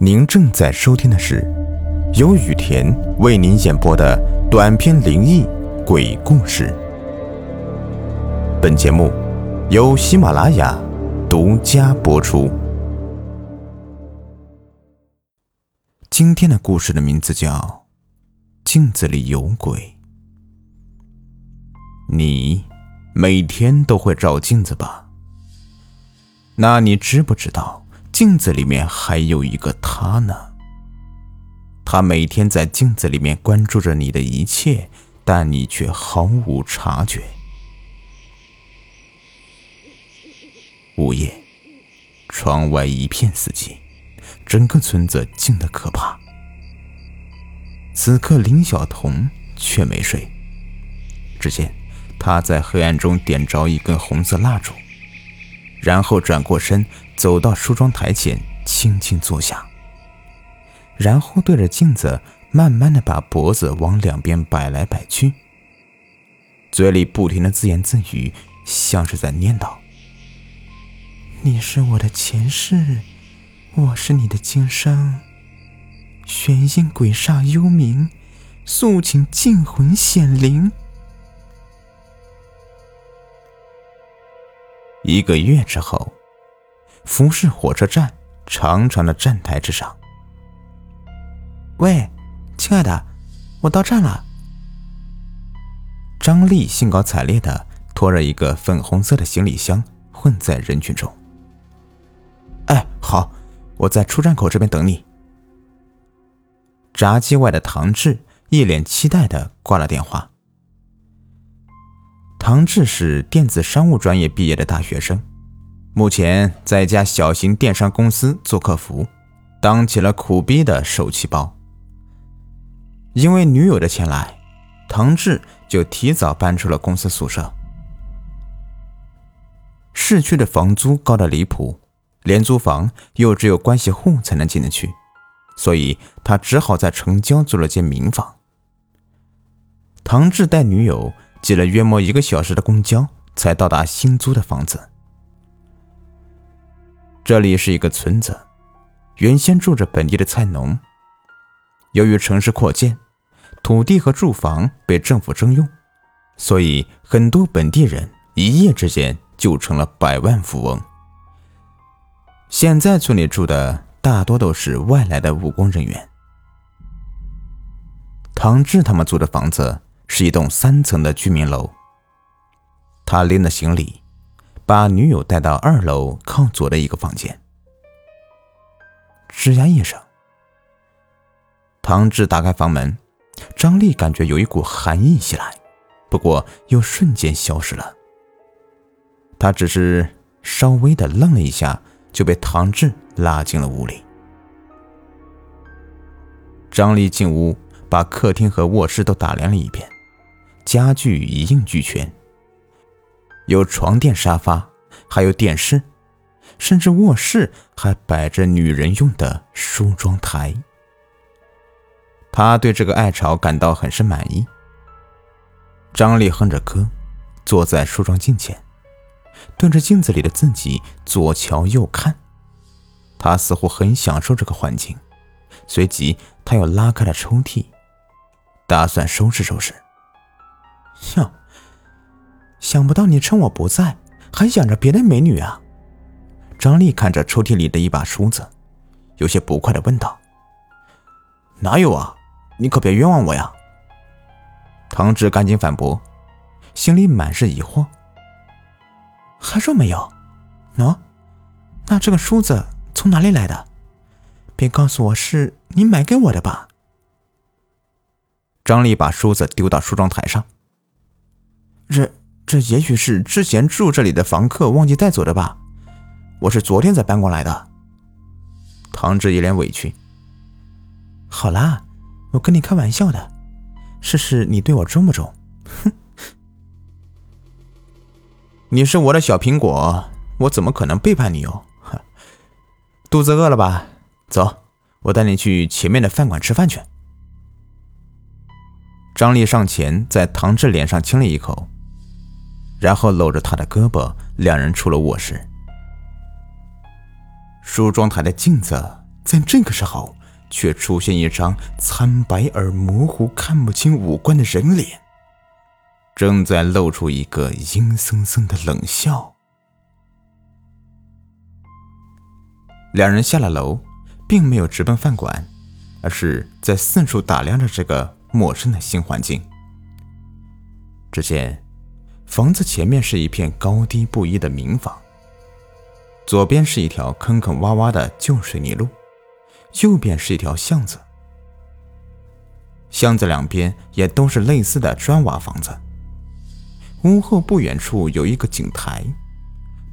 您正在收听的是由雨田为您演播的短篇灵异鬼故事。本节目由喜马拉雅独家播出。今天的故事的名字叫《镜子里有鬼》。你每天都会照镜子吧？那你知不知道？镜子里面还有一个他呢，他每天在镜子里面关注着你的一切，但你却毫无察觉。午夜，窗外一片死寂，整个村子静得可怕。此刻，林晓彤却没睡。只见他在黑暗中点着一根红色蜡烛。然后转过身，走到梳妆台前，轻轻坐下，然后对着镜子，慢慢的把脖子往两边摆来摆去，嘴里不停的自言自语，像是在念叨：“你是我的前世，我是你的今生，玄阴鬼煞幽冥，诉请净魂显灵。”一个月之后，福市火车站长长的站台之上，喂，亲爱的，我到站了。张丽兴高采烈的拖着一个粉红色的行李箱混在人群中。哎，好，我在出站口这边等你。闸机外的唐志一脸期待的挂了电话。唐志是电子商务专业毕业的大学生，目前在一家小型电商公司做客服，当起了苦逼的手气包。因为女友的前来，唐志就提早搬出了公司宿舍。市区的房租高的离谱，廉租房又只有关系户才能进得去，所以他只好在城郊租了间民房。唐志带女友。挤了约莫一个小时的公交，才到达新租的房子。这里是一个村子，原先住着本地的菜农。由于城市扩建，土地和住房被政府征用，所以很多本地人一夜之间就成了百万富翁。现在村里住的大多都是外来的务工人员。唐志他们租的房子。是一栋三层的居民楼。他拎着行李，把女友带到二楼靠左的一个房间。吱呀一声，唐志打开房门，张丽感觉有一股寒意袭来，不过又瞬间消失了。他只是稍微的愣了一下，就被唐志拉进了屋里。张丽进屋，把客厅和卧室都打量了一遍。家具一应俱全，有床垫、沙发，还有电视，甚至卧室还摆着女人用的梳妆台。他对这个爱巢感到很是满意。张丽哼着歌，坐在梳妆镜前，对着镜子里的自己左瞧右看，他似乎很享受这个环境。随即，他又拉开了抽屉，打算收拾收拾。哟，想不到你趁我不在，还养着别的美女啊！张丽看着抽屉里的一把梳子，有些不快的问道：“哪有啊？你可别冤枉我呀！”唐志赶紧反驳，心里满是疑惑：“还说没有？喏，那这个梳子从哪里来的？别告诉我是你买给我的吧？”张丽把梳子丢到梳妆台上。这这也许是之前住这里的房客忘记带走的吧？我是昨天才搬过来的。唐志一脸委屈。好啦，我跟你开玩笑的，试试你对我忠不忠？哼！你是我的小苹果，我怎么可能背叛你哦？肚子饿了吧？走，我带你去前面的饭馆吃饭去。张丽上前在唐志脸上亲了一口。然后搂着他的胳膊，两人出了卧室。梳妆台的镜子在这个时候，却出现一张苍白而模糊、看不清五官的人脸，正在露出一个阴森森的冷笑。两人下了楼，并没有直奔饭馆，而是在四处打量着这个陌生的新环境。只见房子前面是一片高低不一的民房，左边是一条坑坑洼洼的旧水泥路，右边是一条巷子。巷子两边也都是类似的砖瓦房子。屋后不远处有一个井台，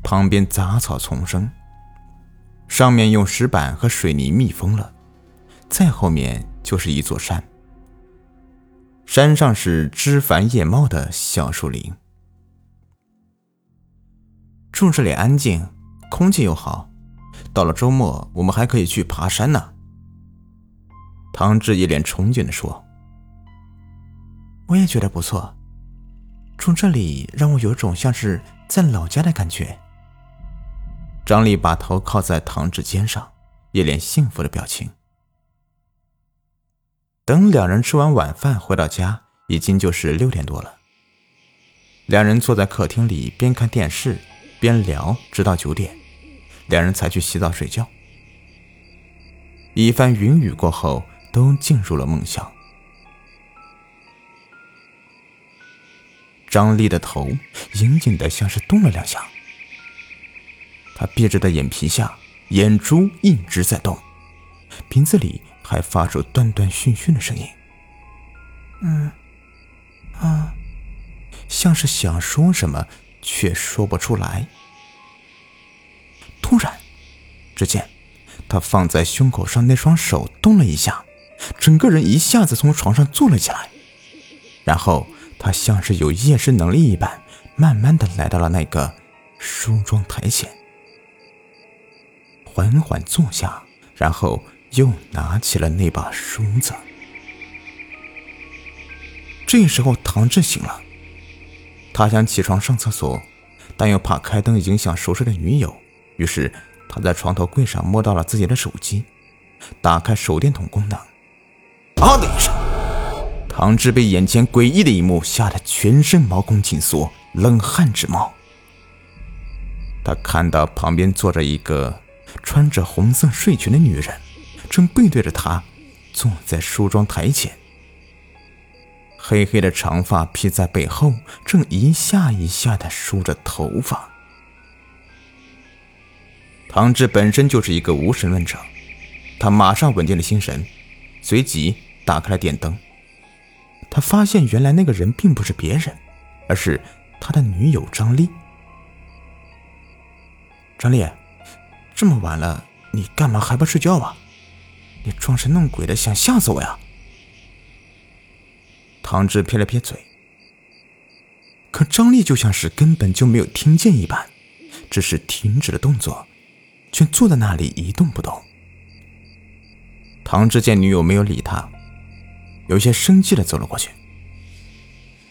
旁边杂草丛生。上面用石板和水泥密封了，再后面就是一座山，山上是枝繁叶茂的小树林。住这里安静，空气又好，到了周末我们还可以去爬山呢。唐志一脸憧憬地说：“我也觉得不错，住这里让我有种像是在老家的感觉。”张丽把头靠在唐志肩上，一脸幸福的表情。等两人吃完晚饭回到家，已经就是六点多了。两人坐在客厅里，边看电视边聊，直到九点，两人才去洗澡睡觉。一番云雨过后，都进入了梦乡。张丽的头隐隐的像是动了两下。他闭着的眼皮下，眼珠一直在动，鼻子里还发出断断续续的声音。嗯，啊，像是想说什么，却说不出来。突然，只见他放在胸口上那双手动了一下，整个人一下子从床上坐了起来，然后他像是有夜视能力一般，慢慢的来到了那个梳妆台前。缓缓坐下，然后又拿起了那把梳子。这时候，唐志醒了，他想起床上厕所，但又怕开灯影响熟睡的女友，于是他在床头柜上摸到了自己的手机，打开手电筒功能。啊的一声，唐志被眼前诡异的一幕吓得全身毛孔紧缩，冷汗直冒。他看到旁边坐着一个。穿着红色睡裙的女人，正背对着他，坐在梳妆台前。黑黑的长发披在背后，正一下一下的梳着头发。唐志本身就是一个无神论者，他马上稳定了心神，随即打开了电灯。他发现，原来那个人并不是别人，而是他的女友张丽。张丽。这么晚了，你干嘛还不睡觉啊？你装神弄鬼的，想吓死我呀？唐志撇了撇嘴，可张丽就像是根本就没有听见一般，只是停止了动作，却坐在那里一动不动。唐志见女友没有理他，有些生气的走了过去：“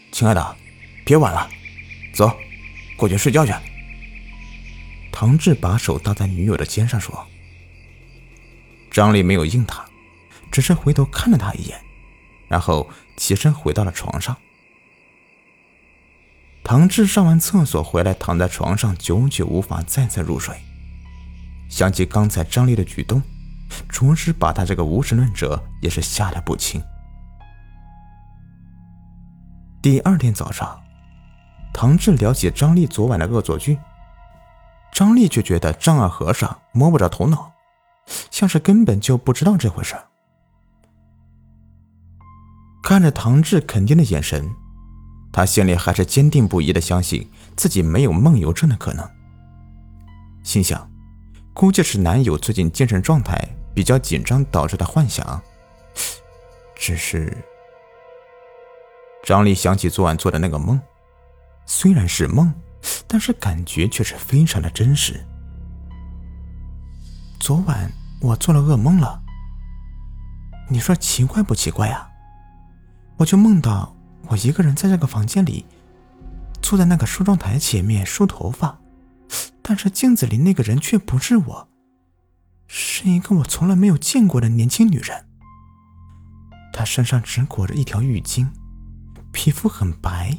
亲爱的，别晚了，走，过去睡觉去。”唐志把手搭在女友的肩上说：“张丽没有应他，只是回头看了他一眼，然后起身回到了床上。”唐志上完厕所回来，躺在床上，久久无法再次入睡。想起刚才张丽的举动，着实把他这个无神论者也是吓得不轻。第二天早上，唐志聊起张丽昨晚的恶作剧。张丽却觉得丈二和尚摸不着头脑，像是根本就不知道这回事。看着唐志肯定的眼神，他心里还是坚定不移的相信自己没有梦游症的可能。心想，估计是男友最近精神状态比较紧张导致的幻想。只是，张丽想起昨晚做的那个梦，虽然是梦。但是感觉却是非常的真实。昨晚我做了噩梦了，你说奇怪不奇怪啊？我就梦到我一个人在这个房间里，坐在那个梳妆台前面梳头发，但是镜子里那个人却不是我，是一个我从来没有见过的年轻女人。她身上只裹着一条浴巾，皮肤很白，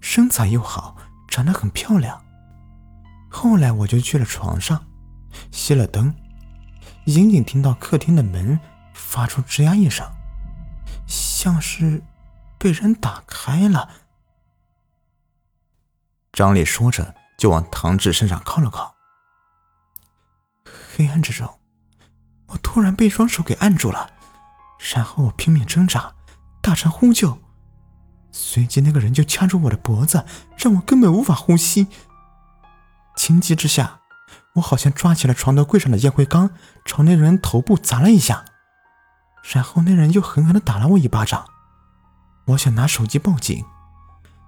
身材又好，长得很漂亮。后来我就去了床上，熄了灯，隐隐听到客厅的门发出吱呀一声，像是被人打开了。张烈说着，就往唐志身上靠了靠。黑暗之中，我突然被双手给按住了。然后我拼命挣扎，大声呼救，随即那个人就掐住我的脖子，让我根本无法呼吸。情急之下，我好像抓起了床头柜上的烟灰缸，朝那人头部砸了一下，然后那人又狠狠的打了我一巴掌。我想拿手机报警，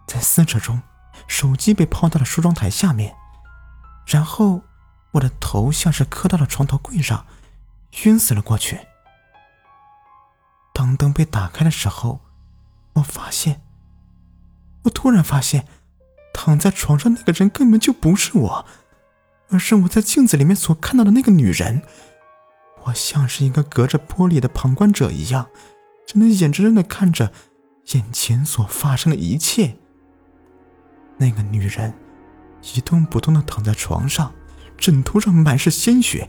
在撕扯中，手机被抛到了梳妆台下面，然后我的头像是磕到了床头柜上，晕死了过去。当灯被打开的时候，我发现，我突然发现，躺在床上那个人根本就不是我，而是我在镜子里面所看到的那个女人。我像是一个隔着玻璃的旁观者一样，只能眼睁睁的看着眼前所发生的一切。那个女人一动不动的躺在床上，枕头上满是鲜血。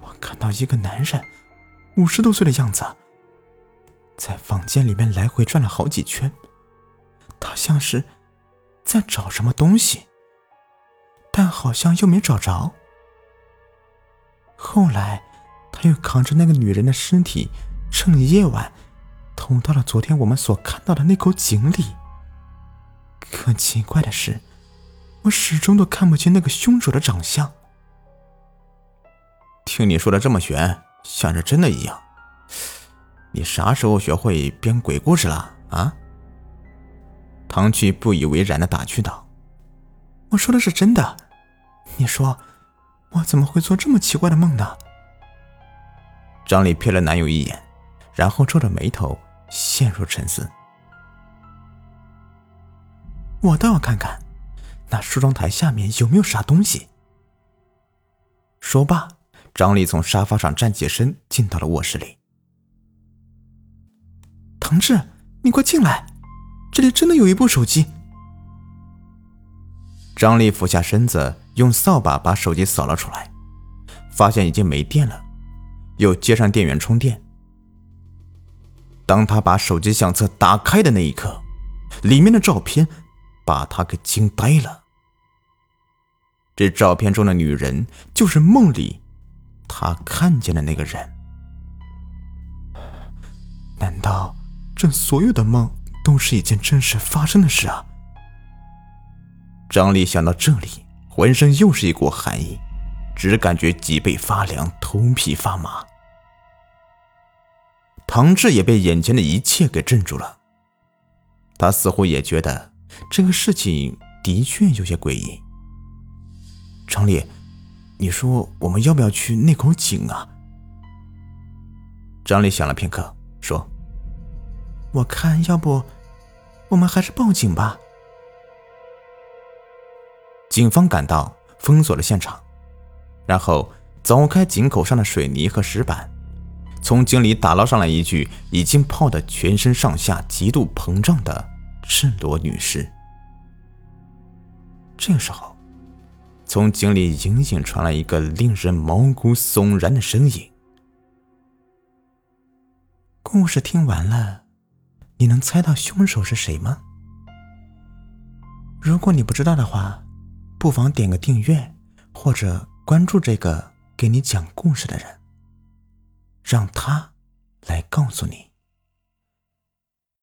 我看到一个男人，五十多岁的样子。在房间里面来回转了好几圈，他像是在找什么东西，但好像又没找着。后来，他又扛着那个女人的尸体，趁夜晚捅到了昨天我们所看到的那口井里。可奇怪的是，我始终都看不清那个凶手的长相。听你说的这么玄，像是真的一样。你啥时候学会编鬼故事了啊？唐旭不以为然的打趣道：“我说的是真的，你说我怎么会做这么奇怪的梦呢？”张丽瞥了男友一眼，然后皱着眉头陷入沉思。我倒要看看那梳妆台下面有没有啥东西。说罢，张丽从沙发上站起身，进到了卧室里。唐志，你快进来！这里真的有一部手机。张丽俯下身子，用扫把把手机扫了出来，发现已经没电了，又接上电源充电。当他把手机相册打开的那一刻，里面的照片把他给惊呆了。这照片中的女人就是梦里他看见的那个人。难道？这所有的梦都是一件真实发生的事啊！张丽想到这里，浑身又是一股寒意，只感觉脊背发凉，头皮发麻。唐志也被眼前的一切给镇住了，他似乎也觉得这个事情的确有些诡异。张丽，你说我们要不要去那口井啊？张丽想了片刻，说。我看，要不我们还是报警吧。警方赶到，封锁了现场，然后凿开井口上的水泥和石板，从井里打捞上来一具已经泡得全身上下极度膨胀的赤裸女尸。这个时候，从井里隐隐传来一个令人毛骨悚然的声音。故事听完了。你能猜到凶手是谁吗？如果你不知道的话，不妨点个订阅或者关注这个给你讲故事的人，让他来告诉你。